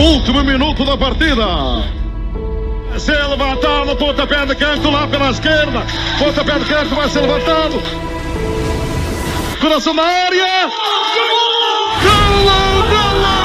Último minuto da partida. Se levantado, pontapé de canto lá pela esquerda. Pontapé de canto vai ser levantado. Coração na área. Golo, golo, golo,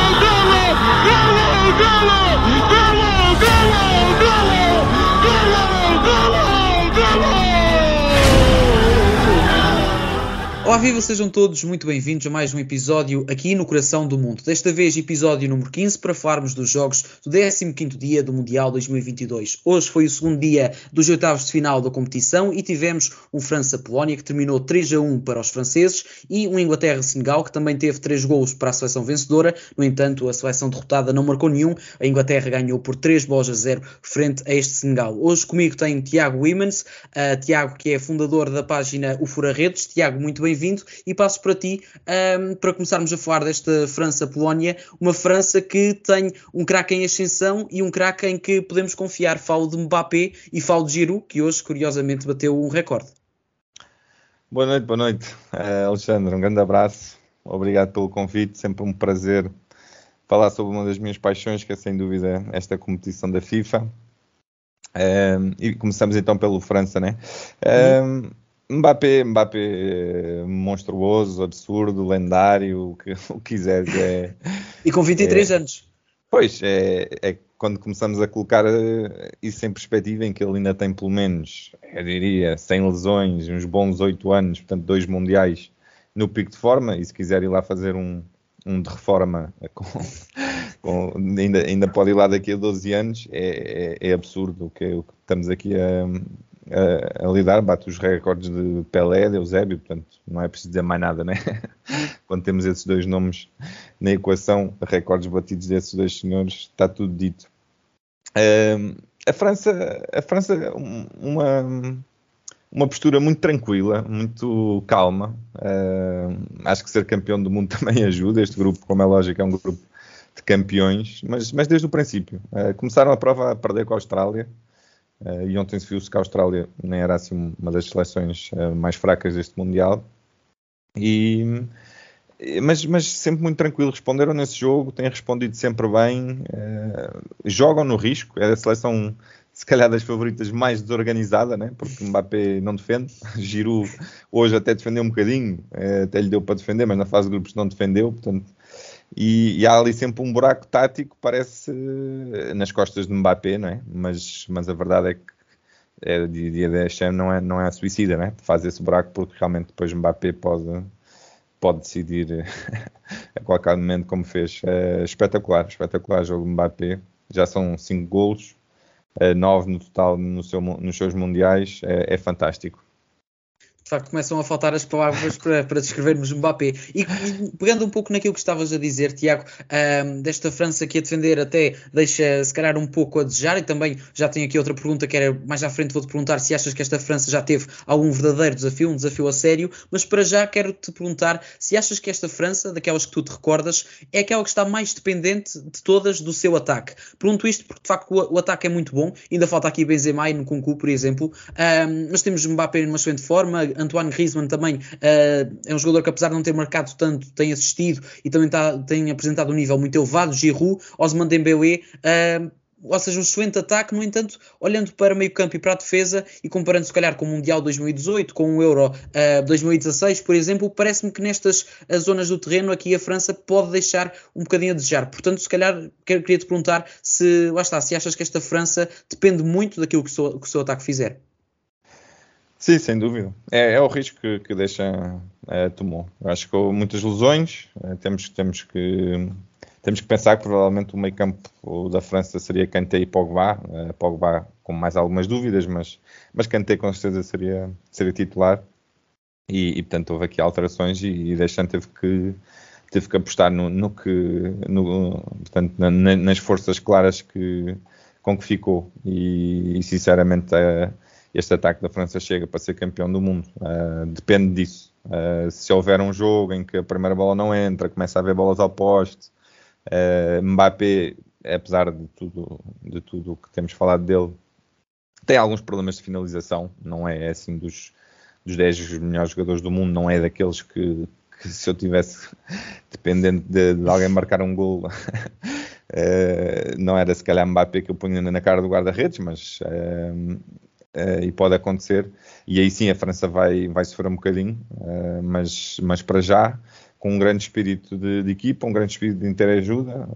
Olá, viva, sejam todos muito bem-vindos a mais um episódio aqui no Coração do Mundo. Desta vez, episódio número 15, para falarmos dos jogos do 15º dia do Mundial 2022. Hoje foi o segundo dia dos oitavos de final da competição e tivemos um França-Polónia que terminou 3 a 1 para os franceses e um Inglaterra-Senegal que também teve 3 golos para a seleção vencedora. No entanto, a seleção derrotada não marcou nenhum. A Inglaterra ganhou por 3 bolas a 0 frente a este Senegal. Hoje comigo tem Tiago Wimans, uh, Tiago que é fundador da página O Fura Redes. Tiago, muito bem-vindo e passo para ti um, para começarmos a falar desta França-Polónia, uma França que tem um craque em ascensão e um craque em que podemos confiar. Falo de Mbappé e falo de Giroud, que hoje curiosamente bateu um recorde. Boa noite, boa noite, uh, Alexandre. Um grande abraço, obrigado pelo convite. Sempre um prazer falar sobre uma das minhas paixões, que é sem dúvida esta competição da FIFA. Um, e começamos então pelo França, né? Um, Mbappé, Mbappé monstruoso, absurdo, lendário, o que, o que quiseres. É, e com 23 é, anos. Pois, é, é, quando começamos a colocar eh, isso em perspectiva, em que ele ainda tem pelo menos, eu diria, 100 lesões, uns bons 8 anos, portanto, dois mundiais no pico de forma, e se quiser ir lá fazer um, um de reforma, com, com, ainda, ainda pode ir lá daqui a 12 anos, é, é, é absurdo o que, o que estamos aqui a a, a, lidar, bate os recordes de Pelé, de Eusébio, portanto não é preciso dizer mais nada, né? Quando temos esses dois nomes na equação, recordes batidos desses dois senhores, está tudo dito. Uh, a França, a França uma, uma postura muito tranquila, muito calma. Acho que ser campeão do mundo também ajuda. Este grupo, como é lógico, é um grupo de campeões, mas, mas desde o princípio. Uh, começaram a prova a perder com a Austrália, Uh, e ontem se viu-se que a Austrália nem era assim uma das seleções uh, mais fracas deste Mundial. E, mas, mas, sempre muito tranquilo, responderam nesse jogo, têm respondido sempre bem, uh, jogam no risco, é a seleção se calhar das favoritas mais desorganizada, né? porque Mbappé não defende, Giroud hoje até defendeu um bocadinho, até lhe deu para defender, mas na fase de grupos não defendeu, portanto e, e, há ali sempre um buraco tático, parece nas costas de Mbappé, não é? Mas, mas a verdade é que é, dia de não é, não é suicida, né? Faz esse buraco porque realmente depois Mbappé pode, pode decidir a qualquer momento como fez. É espetacular, espetacular jogo Mbappé. Já são 5 golos, 9 no total no seu, nos seus mundiais, é, é fantástico de facto começam a faltar as palavras para, para descrevermos Mbappé. E, pegando um pouco naquilo que estavas a dizer, Tiago, um, desta França que a defender até deixa se calhar um pouco a desejar, e também já tenho aqui outra pergunta que era mais à frente vou-te perguntar se achas que esta França já teve algum verdadeiro desafio, um desafio a sério, mas para já quero-te perguntar se achas que esta França, daquelas que tu te recordas, é aquela que está mais dependente de todas do seu ataque. Pergunto isto porque de facto o, o ataque é muito bom, ainda falta aqui Benzema e no Concu, por exemplo, um, mas temos Mbappé numa excelente forma, Antoine Griezmann também uh, é um jogador que apesar de não ter marcado tanto, tem assistido e também tá, tem apresentado um nível muito elevado, Giroud, Osman Dembélé, uh, ou seja, um excelente ataque, no entanto, olhando para meio campo e para a defesa e comparando se calhar com o Mundial 2018, com o Euro uh, 2016, por exemplo, parece-me que nestas zonas do terreno aqui a França pode deixar um bocadinho a desejar. Portanto, se calhar queria te perguntar se, lá está, se achas que esta França depende muito daquilo que o seu, que o seu ataque fizer. Sim, sem dúvida. É, é o risco que, que deixa é, tomou. Eu acho que com muitas lesões, é, temos, temos, que, temos que pensar que provavelmente o meio campo da França seria Kanté e Pogba. É, Pogba com mais algumas dúvidas, mas, mas Kanté com certeza seria, seria titular. E, e portanto houve aqui alterações e, e Deschamps teve que teve que apostar no, no que no, portanto, na, nas forças claras que, com que ficou e, e sinceramente é, este ataque da França chega para ser campeão do mundo. Uh, depende disso. Uh, se houver um jogo em que a primeira bola não entra, começa a haver bolas ao poste, uh, Mbappé, apesar de tudo, de tudo o que temos falado dele, tem alguns problemas de finalização, não é assim dos, dos 10 melhores jogadores do mundo, não é daqueles que, que se eu tivesse dependente de, de, alguém marcar um gol Uh, não era se calhar Mbappé que eu ponho na cara do guarda-redes, mas uh, uh, e pode acontecer. E aí sim a França vai, vai sofrer um bocadinho, mas, mas para já, com um grande espírito de, de equipa, um grande espírito de interajuda.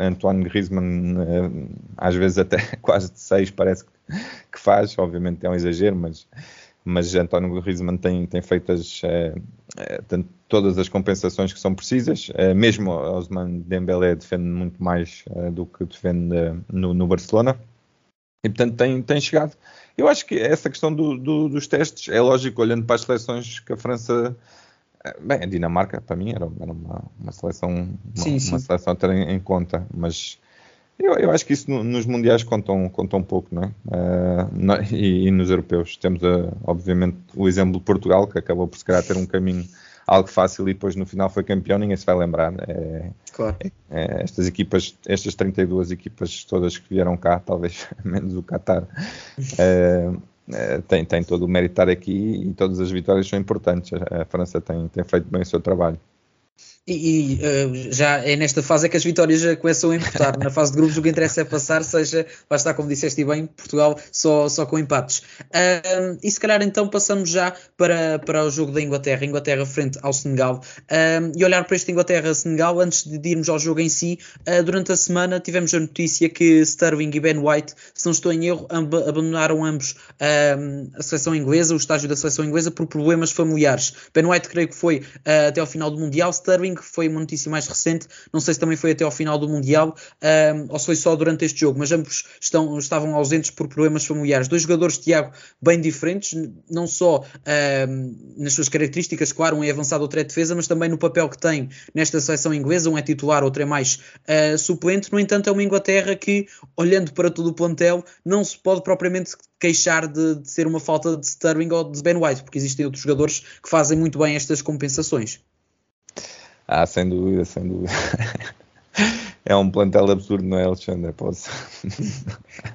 Antoine Griezmann, às vezes até quase de parece que faz, obviamente é um exagero, mas mas António Griezmann tem, tem feito as, todas as compensações que são precisas, mesmo Osman Dembélé defende muito mais do que defende no, no, Barcelona, e portanto tem, tem chegado. Eu acho que essa questão do, do, dos testes é lógico, olhando para as seleções que a França Bem, a Dinamarca, para mim, era, era uma, uma, seleção, uma, sim, sim. uma, seleção a ter em, em, conta, mas eu, eu acho que isso no, nos mundiais conta um, conta um pouco, não é? Uh, no, e, e, nos europeus. Temos, uh, obviamente, o exemplo de Portugal, que acabou por se calhar ter um caminho algo fácil e depois no final foi campeão, ninguém se vai lembrar. É, claro. é, é, estas equipas, estas 32 equipas todas que vieram cá, talvez menos o Qatar, é, é, tem, tem todo o mérito estar aqui e todas as vitórias são importantes. A, a França tem, tem feito bem o seu trabalho. E, e uh, já é nesta fase é que as vitórias já começam a importar. Na fase de grupos o que interessa é passar, seja, vai estar como disseste bem, Portugal só, só com empates. Uh, e se calhar então passamos já para, para o jogo da Inglaterra, Inglaterra frente ao Senegal. Uh, e olhar para este Inglaterra-Senegal, antes de irmos ao jogo em si, ah, durante a semana tivemos a notícia que Sterling e Ben White, se não estou em erro, abandonaram ambos a seleção inglesa, o estágio da seleção inglesa, por problemas familiares. Ben White creio que foi até ao final do Mundial, Sterling que foi uma notícia mais recente, não sei se também foi até ao final do Mundial um, ou se foi só durante este jogo, mas ambos estão, estavam ausentes por problemas familiares. Dois jogadores, Tiago, bem diferentes, não só um, nas suas características, claro, um é avançado, outro é defesa, mas também no papel que tem nesta seleção inglesa, um é titular, outro é mais uh, suplente. No entanto, é uma Inglaterra que, olhando para todo o plantel, não se pode propriamente queixar de, de ser uma falta de Sterling ou de Ben White, porque existem outros jogadores que fazem muito bem estas compensações. Ah, sem dúvida, sem dúvida. é um plantel absurdo, não é, Alexandre? Posso.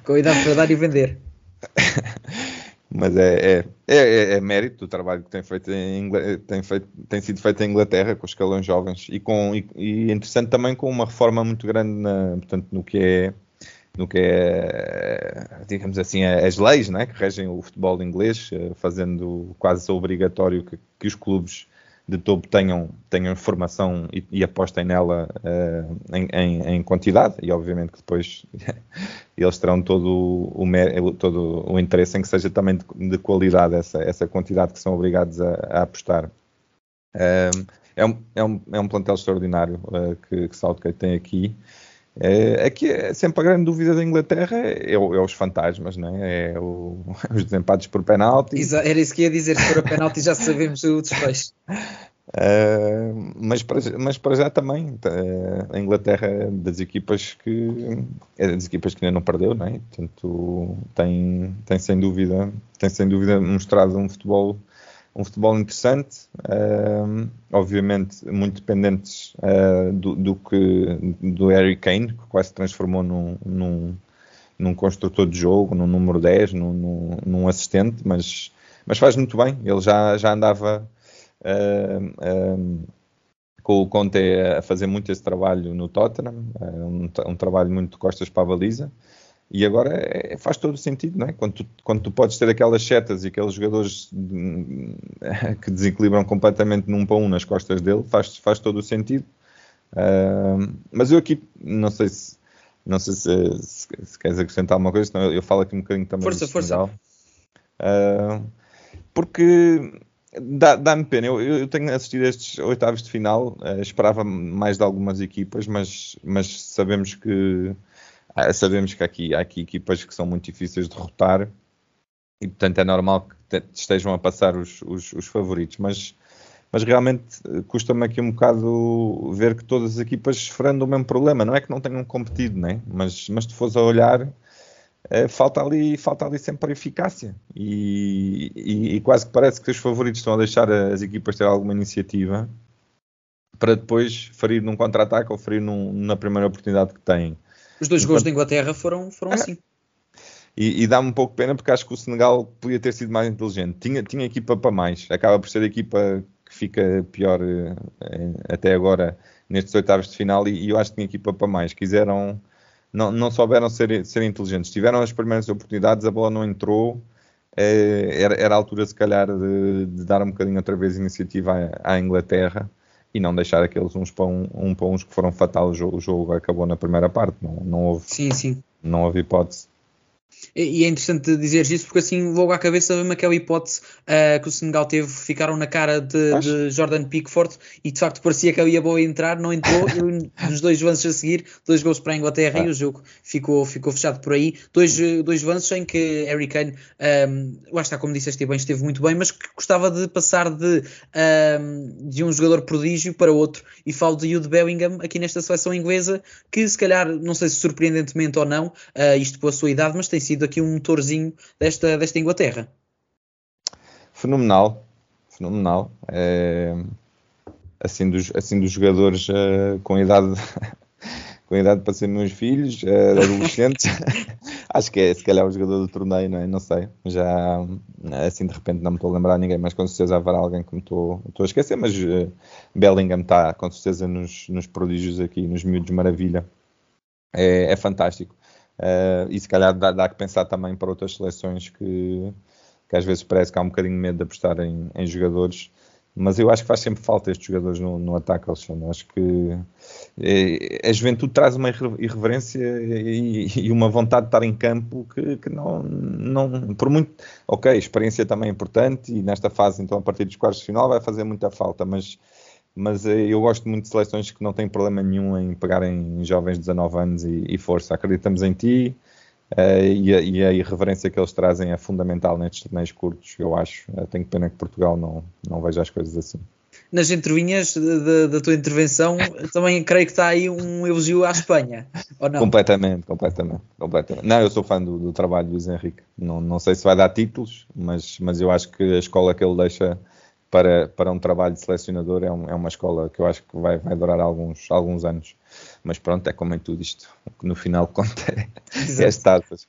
Cuidado para dar e vender. Mas é, é, é, é, mérito do trabalho que tem, feito em, tem, feito, tem sido feito em Inglaterra com os escalões jovens e, com, e, e interessante também com uma reforma muito grande na, portanto, no que é no que é, digamos assim, as leis né, que regem o futebol inglês, eh, fazendo quase obrigatório que, que os clubes de topo tenham, tenham formação e, e apostem nela uh, em, em, em, quantidade e obviamente que depois eles terão todo o, todo o interesse em que seja também de, de qualidade essa, essa quantidade que são obrigados a, a apostar. Uh, é, um, é, um, é um plantel extraordinário uh, que, que Southgate tem aqui. É, aqui é sempre a grande dúvida da Inglaterra é, é, é os fantasmas, não é? é o, os desempates por penalti. Era isso que ia dizer, se for a penalti já sabemos o desfecho. Uh, mas, para, mas para já também uh, a Inglaterra é das equipas que é das equipas que ainda não perdeu, não é? Portanto, tem, tem sem dúvida tem sem dúvida mostrado um futebol um futebol interessante, uh, obviamente muito dependentes uh, do, do, que do Harry Kane, que quase se transformou num, num, num construtor de jogo, num número 10, num, num, num, assistente, mas, mas faz muito bem. Ele já, já andava uh, com o Conte a fazer muito esse trabalho no Tottenham, um, um trabalho muito costas para a baliza. E agora é, faz todo o sentido, não é? Quando tu, quando tu podes ter aquelas setas e aqueles jogadores que desequilibram completamente num para um nas costas dele, faz, faz todo o sentido. Uh, mas eu aqui, não sei se não sei se, se, se queres acrescentar alguma coisa, senão eu, eu, falo aqui um bocadinho também. Força, força. Uh, porque dá-me dá pena. Eu, eu, tenho assistido a estes oitavos de final, uh, esperava mais de algumas equipas, mas, mas sabemos que sabemos que aqui, há aqui equipas que são muito difíceis de derrotar e, portanto, é normal que estejam a passar os, os, os favoritos, mas, mas realmente eh, custa-me aqui um bocado ver que todas as equipas sofrendo o mesmo problema. Não é que não tenham competido, né? mas, mas se fores a olhar, é, falta, ali, falta ali sempre eficácia e, e, e, quase que parece que os favoritos estão a deixar as equipas ter alguma iniciativa para depois ferir num contra-ataque ou ferir num, na primeira oportunidade que têm. Os dois gols da Inglaterra foram, foram é. assim. E, e dá-me um pouco de pena porque acho que o Senegal podia ter sido mais inteligente. Tinha, tinha equipa para mais. Acaba por ser a equipa que fica pior eh, até agora nestes oitavos de final e, e, eu acho que tinha equipa para mais. Quiseram, não, não souberam ser, ser inteligentes. Tiveram as primeiras oportunidades, a bola não entrou. É, era, era a altura, se calhar, de, de, dar um bocadinho outra vez iniciativa à, à Inglaterra e não deixar aqueles uns para, um, um para uns que foram fatais. O jogo, o jogo acabou na primeira parte, não, não houve, sim, sim. Não houve hipótese. E é interessante dizer isso porque assim logo à cabeça vem aquela hipótese uh, que o Senegal teve, ficaram na cara de, de, Jordan Pickford e de facto parecia que ele ia boa entrar, não entrou e nos dois lances a seguir, dois gols para a Inglaterra ah. e o jogo ficou, ficou fechado por aí. Dois, dois lances em que Harry Kane, um, lá está, como disseste bem, esteve muito bem, mas que gostava de passar de, um, de um jogador prodígio para outro e falo de Jude Bellingham aqui nesta seleção inglesa que se calhar, não sei se surpreendentemente ou não, uh, isto pela sua idade, mas tem sido aqui um motorzinho desta, desta Inglaterra. Fenomenal, fenomenal. É, assim, dos, assim dos jogadores uh, com idade com idade para ser meus filhos, uh, adolescentes, acho que é se calhar o jogador do torneio, não é? Não sei. Já assim de repente não me estou a lembrar ninguém, mas com certeza haverá alguém que me estou, estou a esquecer, mas uh, Bellingham está com certeza nos, nos prodígios aqui, nos miúdos maravilha. É, é fantástico. Uh, e se calhar dá, dá, que pensar também para outras seleções que, que às vezes parece que há um bocadinho medo de apostar em, em jogadores, mas eu acho que faz sempre falta estes jogadores no, no ataque, Alexandre. Acho que é, a juventude traz uma irreverência e, e, uma vontade de estar em campo que, que, não, não, por muito, ok, experiência também é importante e nesta fase, então, a partir dos quartos de final vai fazer muita falta, mas mas eh, eu gosto muito de seleções que não têm problema nenhum em pegarem jovens de 19 anos e, e força. Acreditamos em ti uh, e, a, e, a, irreverência que eles trazem é fundamental nestes torneios curtos, eu acho. Uh, tenho pena que Portugal não, não veja as coisas assim. Nas entrevinhas da tua intervenção, também creio que está aí um elogio à Espanha, ou não? Completamente, completamente, completamente. Não, eu sou fã do, do trabalho do Luís Henrique. Não, não sei se vai dar títulos, mas, mas eu acho que a escola que ele deixa para, para um trabalho de selecionador é, um, é, uma escola que eu acho que vai, vai durar alguns, alguns anos. Mas pronto, é como em tudo isto. No final conta é as taças.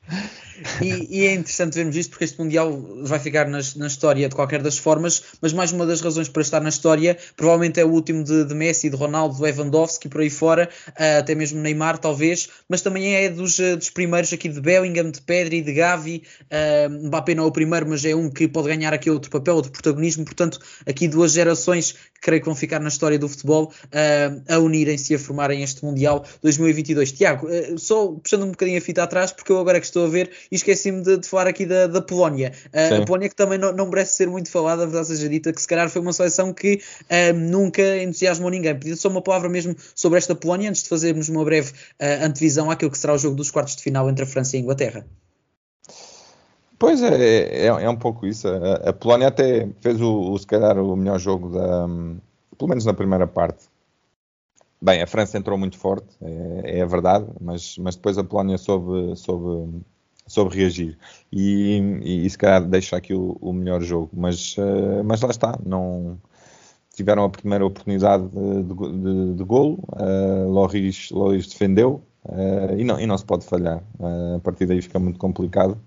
E, e, é interessante vermos isto porque este Mundial vai ficar nas, na história de qualquer das formas, mas mais uma das razões para estar na história provavelmente é o último de, de Messi, de Ronaldo, de Lewandowski, por aí fora, uh, até mesmo Neymar talvez, mas também é dos, uh, dos primeiros aqui de Bellingham, de Pedri, de Gavi, uh, Mbappé não é o primeiro, mas é um que pode ganhar aqui outro papel, outro protagonismo, portanto aqui duas gerações que creio que vão ficar na história do futebol uh, a unirem-se e a formarem este Mundial 2022. Tiago, uh, só puxando um bocadinho a fita atrás, porque eu agora que estou a ver e esqueci-me de, de, falar aqui da, da Polónia. Uh, a Polónia que também não, não, merece ser muito falada, a verdade seja dita, que se calhar foi uma seleção que nunca entusiasmou ninguém. Pedir só uma palavra mesmo sobre esta Polónia, antes de fazermos uma breve antevisão àquilo que será o jogo dos quartos de final entre a França e a Inglaterra. Pois é, é, é, um pouco isso. A, a, Polónia até fez o, o, se calhar o melhor jogo da, pelo menos na primeira parte. Bem, a França entrou muito forte, é, é a verdade, mas, mas depois a Polónia soube, soube, soube reagir e, e, e se calhar deixa aqui o, o melhor jogo, mas, uh, mas lá está, não tiveram a primeira oportunidade de, de, de golo, uh, Loris, Loris defendeu uh, e, não, e não se pode falhar, uh, a partir daí fica muito complicado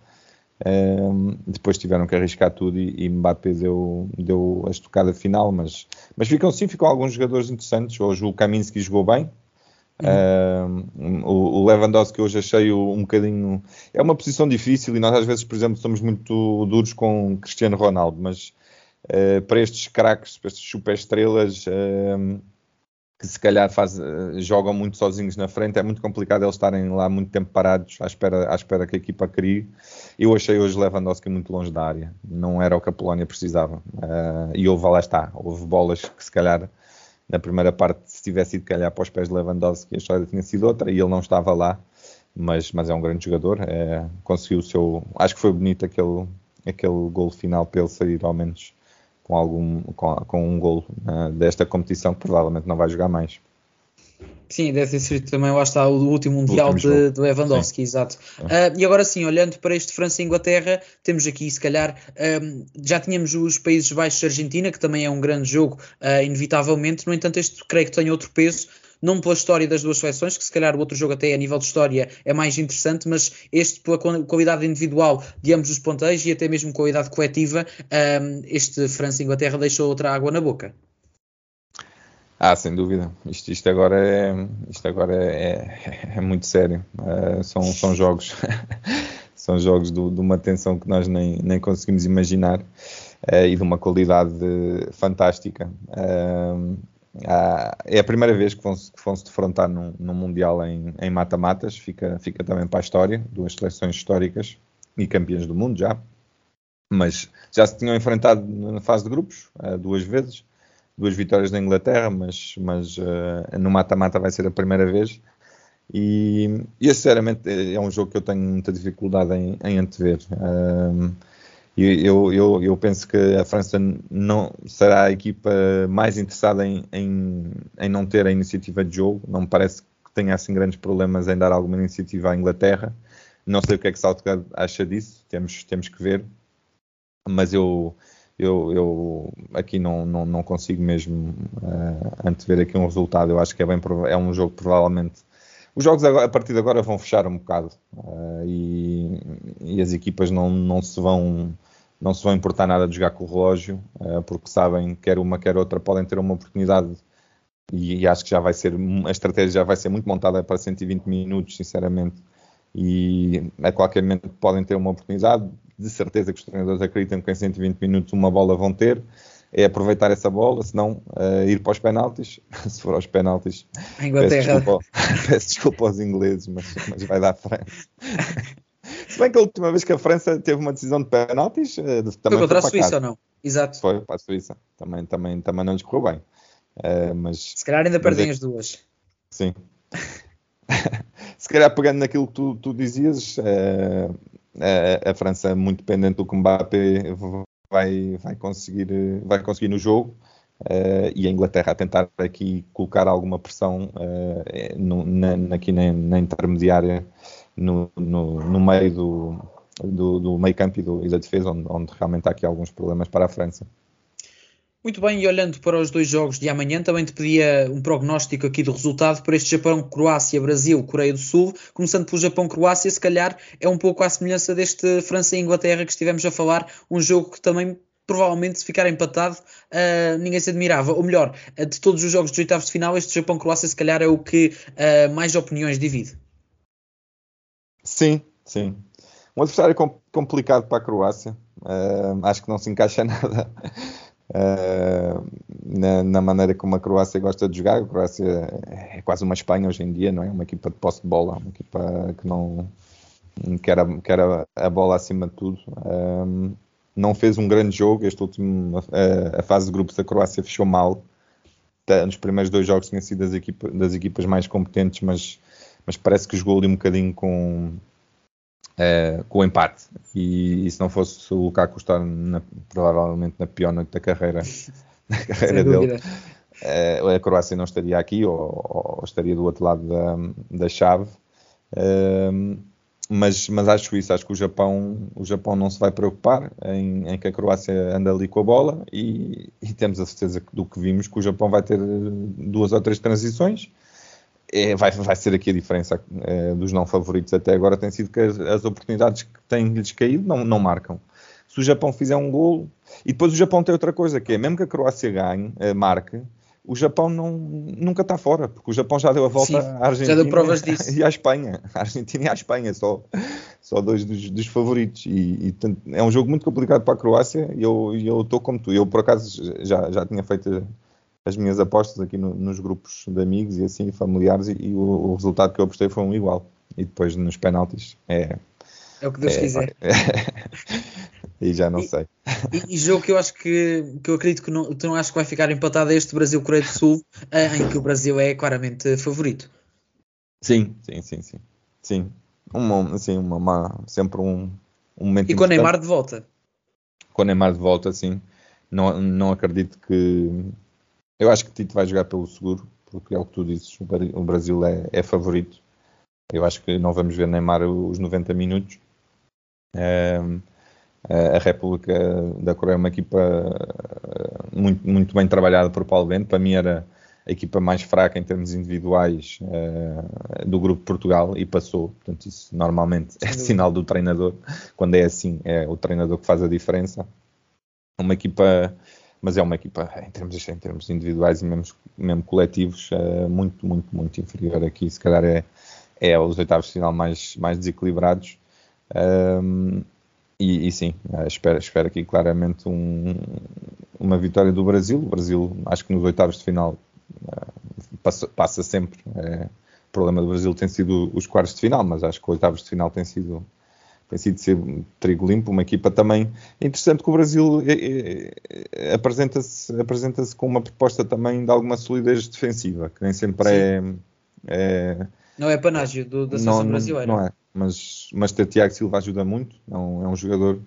depois tiveram que arriscar tudo e, e Mbappé deu, deu a estocada final, mas, mas ficam sim, ficam alguns jogadores interessantes. Hoje o Kaminski jogou bem. O, Lewandowski hoje achei um bocadinho. É uma posição difícil e nós às vezes, por exemplo, somos muito duros com Cristiano Ronaldo, mas uh, para estes craques, para estes super estrelas, uh, que se calhar faz, eh, jogam muito sozinhos na frente, é muito complicado eles estarem lá muito tempo parados à espera, à espera que a equipa crie. Eu achei hoje Lewandowski muito longe da área, não era o que a Polónia precisava. Uh, e houve, lá está, houve bolas que se calhar na primeira parte, se tivesse ido calhar para os pés de Lewandowski, a história tinha sido outra e ele não estava lá, mas, mas é um grande jogador. É, conseguiu o seu. Acho que foi bonito aquele, aquele gol final para ele sair ao menos com, algum, com, com um golo uh, desta competição que provavelmente não vai jogar mais. Sim, deve ter sido também, lá está, o último Mundial de, de, Lewandowski, sim. exato. Uh, e agora sim, olhando para este França e Inglaterra, temos aqui, se calhar, um, já tínhamos os Países Baixos e Argentina, que também é um grande jogo, uh, inevitavelmente, no entanto, este creio que tem outro peso, não pela história das duas seleções, que se calhar o outro jogo até a nível de história é mais interessante, mas este pela qualidade individual de ambos os ponteiros e até mesmo qualidade coletiva, um, este França-Inglaterra deixou outra água na boca. Ah, sem dúvida. Isto, isto agora, é, isto agora é, é muito sério. Uh, são, são jogos, são jogos de, de, uma tensão que nós nem, nem conseguimos imaginar uh, e de uma qualidade fantástica. Uh, é a primeira vez que vão, se vão -se defrontar num, num Mundial em mata-matas, fica, fica também para a história, duas seleções históricas e campeãs do mundo já, mas já se tinham enfrentado na fase de grupos duas vezes duas vitórias da Inglaterra, mas, mas uh, no mata-mata vai ser a primeira vez. E, e sinceramente é um jogo que eu tenho muita dificuldade em, em antever. Um, eu, eu, eu, penso que a França não será a equipa mais interessada em, em, em, não ter a iniciativa de jogo. Não me parece que tenha assim grandes problemas em dar alguma iniciativa à Inglaterra. Não sei o que é que Southgate acha disso, temos, temos que ver. Mas eu, eu, eu aqui não, não, não, consigo mesmo uh, antever aqui um resultado. Eu acho que é, bem, é um jogo provavelmente. Os jogos agora, a partir de agora vão fechar um bocado uh, e, e, as equipas não, não, se vão, não se vão importar nada de jogar com o relógio, uh, porque sabem quer uma quer outra podem ter uma oportunidade e, e, acho que já vai ser a estratégia já vai ser muito montada para 120 minutos, sinceramente. E a qualquer momento podem ter uma oportunidade de certeza que os treinadores acreditam que em 120 minutos uma bola vão ter, é aproveitar essa bola, se não uh, ir para os penaltis. se for aos penaltis, peço desculpa, peço desculpa, aos ingleses, mas, mas vai dar França. se bem que a última vez que a França teve uma decisão de penaltis, uh, também foi contra a Suíça ou não? Exato. Foi para a Suíça, também, também, também não lhes correu bem. Uh, mas, se calhar ainda perdem é... as duas. Sim. se calhar pegando naquilo que tu, tu dizias, uh, a, a, França muito dependente do que Mbappé vai, vai, conseguir, vai conseguir no jogo. Uh, e a Inglaterra a tentar aqui colocar alguma pressão uh, no, na, aqui na, na intermediária no, no, no, meio do, do, do meio campo e, do, e da defesa, onde, onde, realmente há aqui alguns problemas para a França. Muito bem, e olhando para os dois jogos de amanhã, também te pedia um prognóstico aqui do resultado para este Japão, Croácia, Brasil, Coreia do Sul. Começando pelo Japão, Croácia, se calhar é um pouco à semelhança deste França e Inglaterra que estivemos a falar, um jogo que também provavelmente se ficar empatado uh, ninguém se admirava. Ou melhor, uh, de todos os jogos dos oitavos de final, este Japão-Croácia se calhar é o que uh, mais opiniões divide. Sim, sim. Um adversário complicado para a Croácia. acho que não se encaixa nada Uh, na, na, maneira como a Croácia gosta de jogar. A Croácia é quase uma Espanha hoje em dia, não é? Uma equipa de posse de bola, uma equipa que não quer a, quer a, a bola acima de tudo. Um, não fez um grande jogo. Este último, a, a, fase de grupos da Croácia fechou mal. Nos primeiros dois jogos tinha sido das, das equipas mais competentes, mas, mas parece que jogou ali um bocadinho com, uh, com o empate. E, e, se não fosse o Lukaku estar na, provavelmente na pior noite da carreira, da carreira dele, uh, a Croácia não estaria aqui ou, ou, estaria do outro lado da, da chave. Uh, mas, mas acho isso, acho que o Japão, o Japão não se vai preocupar em, em que a Croácia anda ali com a bola e, e, temos a certeza do que vimos que o Japão vai ter duas ou três transições é, vai, vai ser aqui a diferença é, dos não favoritos até agora tem sido que as, as oportunidades que têm-lhes caído não, não marcam. Se o Japão fizer um golo, e depois o Japão tem outra coisa, que é mesmo que a Croácia ganhe, eh, marque, o Japão não, nunca está fora, porque o Japão já deu a volta Sim, à Argentina e à Espanha. A Argentina e à Espanha, só, só dois dos, dos favoritos. E, e, é um jogo muito complicado para a Croácia e eu estou como tu. Eu, por acaso, já, já tinha feito as minhas apostas aqui no, nos grupos de amigos e assim, familiares, e, e o, o, resultado que eu apostei foi um igual. E depois nos penaltis é. É o que Deus é, quiser. É, e já não e, sei. E, e, jogo que eu acho que, que eu acredito que não, tu não acho que vai ficar empatado é este Brasil-Coreia do Sul, eh, em que o Brasil é claramente favorito. Sim, sim, sim, sim. Sim. Uma, assim, uma, uma, sempre um, um momento. E com o Neymar de volta. Com o Neymar de volta, sim. Não, não acredito que eu acho que Tito vai jogar pelo seguro, porque é o que tu dizes, o Brasil é, é favorito. Eu acho que não vamos ver Neymar os 90 minutos. Um, a República da Coreia é uma equipa eh, muito, muito bem trabalhada por Paulo Bento. Para mim era a equipa mais fraca em termos individuais uh, do grupo Portugal e passou. Portanto, isso normalmente é sinal do treinador. Quando é assim, é o treinador que faz a diferença. Uma equipa mas é uma equipa em termos, em termos individuais e mesmo, mesmo coletivos uh, muito, muito, muito inferior aqui. Se calhar é, é os oitavos de final mais, mais desequilibrados. Um, e, e, sim, uh, espero, espero aqui claramente um, uma vitória do Brasil. O Brasil, acho que nos oitavos de final uh, passa, passa, sempre. o problema do Brasil tem sido os quartos de final, mas acho que os oitavos de final tem sido tem sido ser trigo limpo, uma equipa também interessante que o Brasil é, é, apresenta-se apresenta com uma proposta também de alguma solidez defensiva, que nem sempre é, é, Não é panágio do, da seleção não, brasileira. Não é, mas, mas ter Tiago Silva ajuda muito, é um, é um jogador...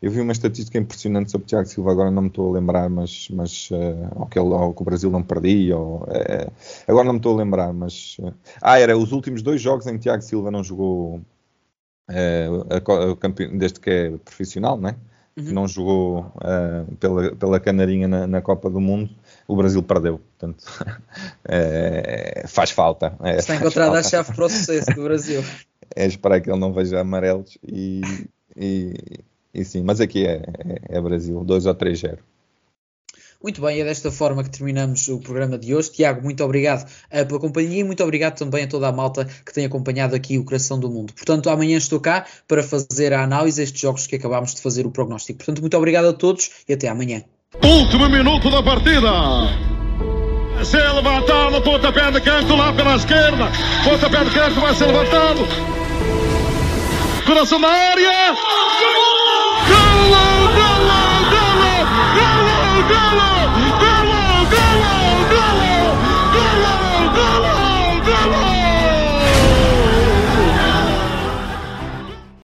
Eu vi uma estatística impressionante sobre o Tiago Silva, agora não me estou a lembrar, mas, mas uh, ao, que ele, ao que o Brasil não perdia, ou, uh, agora não me estou a lembrar, mas... Uh, ah, era os últimos dois jogos em que Tiago Silva não jogou uh, desde que é profissional, né? Uhum. não jogou uh, pela, pela Canarinha na, na, Copa do Mundo, o Brasil perdeu. Portanto, é, faz falta. É, Está encontrada a chave para o sucesso do Brasil. é esperar que ele não veja amarelos e, e, e sim, mas aqui é, é, é Brasil, 2 ou 3-0. Muito bem, é desta forma que terminamos o programa de hoje. Tiago, muito obrigado uh, pela companhia e muito obrigado também a toda a malta que tem acompanhado aqui o Coração do Mundo. Portanto, amanhã estou cá para fazer a análise destes jogos que acabámos de fazer o prognóstico. Portanto, muito obrigado a todos e até amanhã. Último minuto da partida. Se levantado, pontapé de canto lá pela esquerda. Pontapé de canto vai ser levantado. Coração da área. Gol! Gol! Galo!